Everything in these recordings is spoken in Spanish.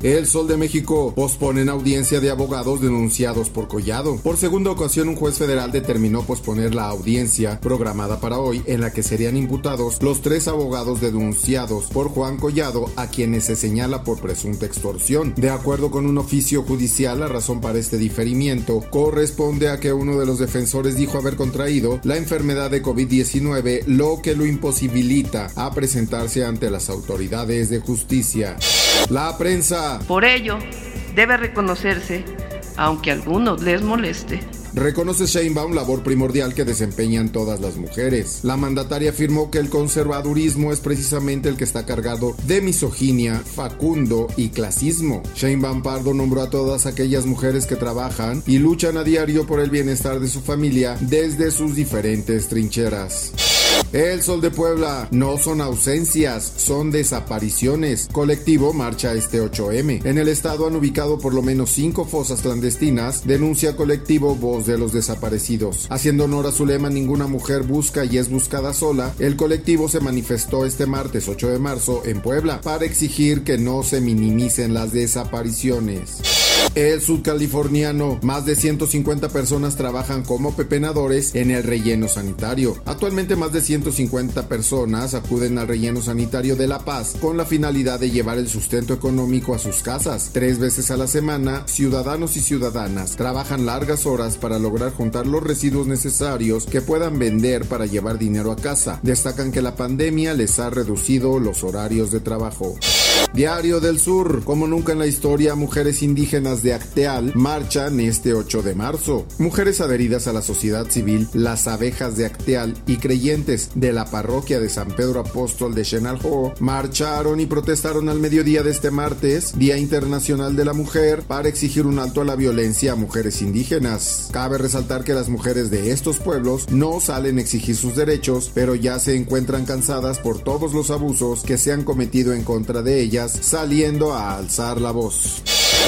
El Sol de México posponen audiencia de abogados denunciados por Collado. Por segunda ocasión, un juez federal determinó posponer la audiencia programada para hoy en la que serían imputados los tres abogados denunciados por Juan Collado a quienes se señala por presunta extorsión. De acuerdo con un oficio judicial, la razón para este diferimiento corresponde a que uno de los defensores dijo haber contraído la enfermedad de COVID-19, lo que lo imposibilita a presentarse ante las autoridades de justicia. La prensa. Por ello, debe reconocerse, aunque a algunos les moleste, Reconoce Sheinbaum labor primordial que desempeñan todas las mujeres. La mandataria afirmó que el conservadurismo es precisamente el que está cargado de misoginia, facundo y clasismo. Sheinbaum Pardo nombró a todas aquellas mujeres que trabajan y luchan a diario por el bienestar de su familia desde sus diferentes trincheras. El Sol de Puebla no son ausencias, son desapariciones. Colectivo marcha este 8M. En el estado han ubicado por lo menos cinco fosas clandestinas, denuncia colectivo Voz de los Desaparecidos. Haciendo honor a su lema Ninguna mujer busca y es buscada sola, el colectivo se manifestó este martes 8 de marzo en Puebla para exigir que no se minimicen las desapariciones. El sudcaliforniano, más de 150 personas trabajan como pepenadores en el relleno sanitario. Actualmente más de 150 personas acuden al relleno sanitario de La Paz con la finalidad de llevar el sustento económico a sus casas. Tres veces a la semana, ciudadanos y ciudadanas trabajan largas horas para lograr juntar los residuos necesarios que puedan vender para llevar dinero a casa. Destacan que la pandemia les ha reducido los horarios de trabajo. Diario del Sur, como nunca en la historia, mujeres indígenas de Acteal marchan este 8 de marzo. Mujeres adheridas a la sociedad civil, las abejas de Acteal y creyentes de la parroquia de San Pedro Apóstol de Chenalho marcharon y protestaron al mediodía de este martes, Día Internacional de la Mujer, para exigir un alto a la violencia a mujeres indígenas. Cabe resaltar que las mujeres de estos pueblos no salen a exigir sus derechos, pero ya se encuentran cansadas por todos los abusos que se han cometido en contra de ellas saliendo a alzar la voz.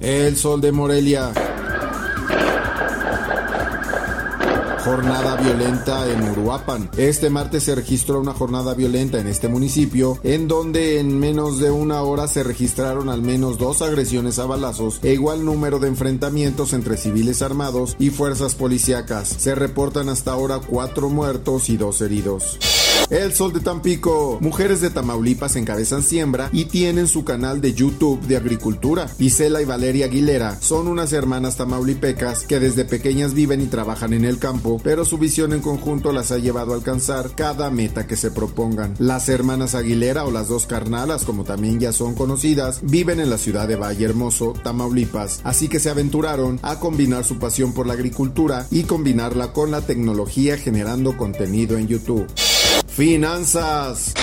El sol de Morelia. Jornada violenta en Uruapan. Este martes se registró una jornada violenta en este municipio, en donde en menos de una hora se registraron al menos dos agresiones a balazos e igual número de enfrentamientos entre civiles armados y fuerzas policíacas. Se reportan hasta ahora cuatro muertos y dos heridos. El Sol de Tampico. Mujeres de Tamaulipas encabezan siembra y tienen su canal de YouTube de agricultura. Isela y Valeria Aguilera son unas hermanas tamaulipecas que desde pequeñas viven y trabajan en el campo, pero su visión en conjunto las ha llevado a alcanzar cada meta que se propongan. Las hermanas Aguilera o las dos carnalas, como también ya son conocidas, viven en la ciudad de Valle Hermoso, Tamaulipas, así que se aventuraron a combinar su pasión por la agricultura y combinarla con la tecnología generando contenido en YouTube. Finanzas.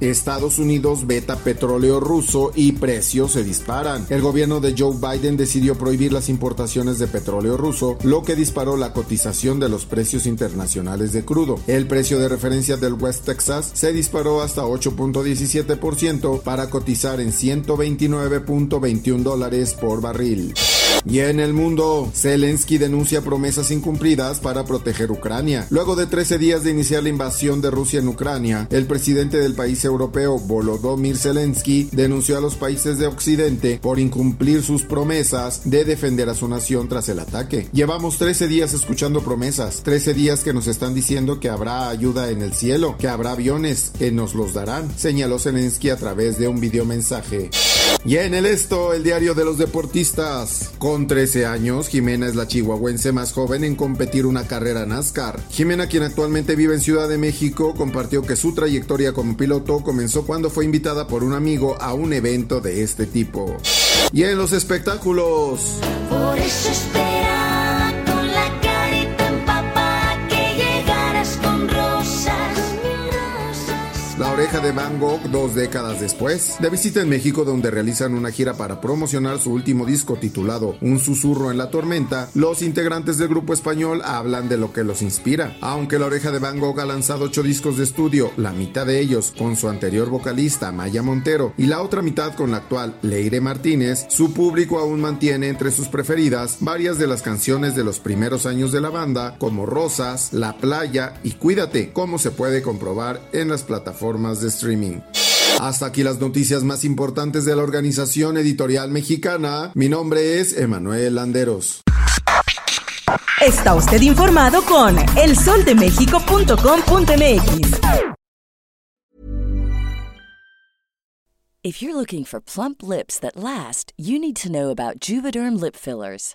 Estados Unidos veta petróleo ruso y precios se disparan. El gobierno de Joe Biden decidió prohibir las importaciones de petróleo ruso, lo que disparó la cotización de los precios internacionales de crudo. El precio de referencia del West Texas se disparó hasta 8.17% para cotizar en 129.21 dólares por barril. Y en el mundo, Zelensky denuncia promesas incumplidas para proteger Ucrania. Luego de 13 días de iniciar la invasión de Rusia en Ucrania, el presidente del país europeo, Volodymyr Zelensky, denunció a los países de Occidente por incumplir sus promesas de defender a su nación tras el ataque. Llevamos 13 días escuchando promesas, 13 días que nos están diciendo que habrá ayuda en el cielo, que habrá aviones, que nos los darán, señaló Zelensky a través de un videomensaje. Y en el esto, el diario de los deportistas. Con 13 años, Jimena es la chihuahuense más joven en competir una carrera NASCAR. Jimena, quien actualmente vive en Ciudad de México, compartió que su trayectoria como piloto comenzó cuando fue invitada por un amigo a un evento de este tipo. Y en los espectáculos. Por Oreja de Van Gogh dos décadas después. De visita en México donde realizan una gira para promocionar su último disco titulado Un susurro en la tormenta, los integrantes del grupo español hablan de lo que los inspira. Aunque la oreja de Van Gogh ha lanzado ocho discos de estudio, la mitad de ellos con su anterior vocalista Maya Montero y la otra mitad con la actual Leire Martínez, su público aún mantiene entre sus preferidas varias de las canciones de los primeros años de la banda como Rosas, La Playa y Cuídate, como se puede comprobar en las plataformas de streaming. Hasta aquí las noticias más importantes de la organización editorial mexicana. Mi nombre es Emanuel Landeros. Está usted informado con elsoldemexico.com.mx. If you're looking for plump lips that last, you need to know about Juvederm lip fillers.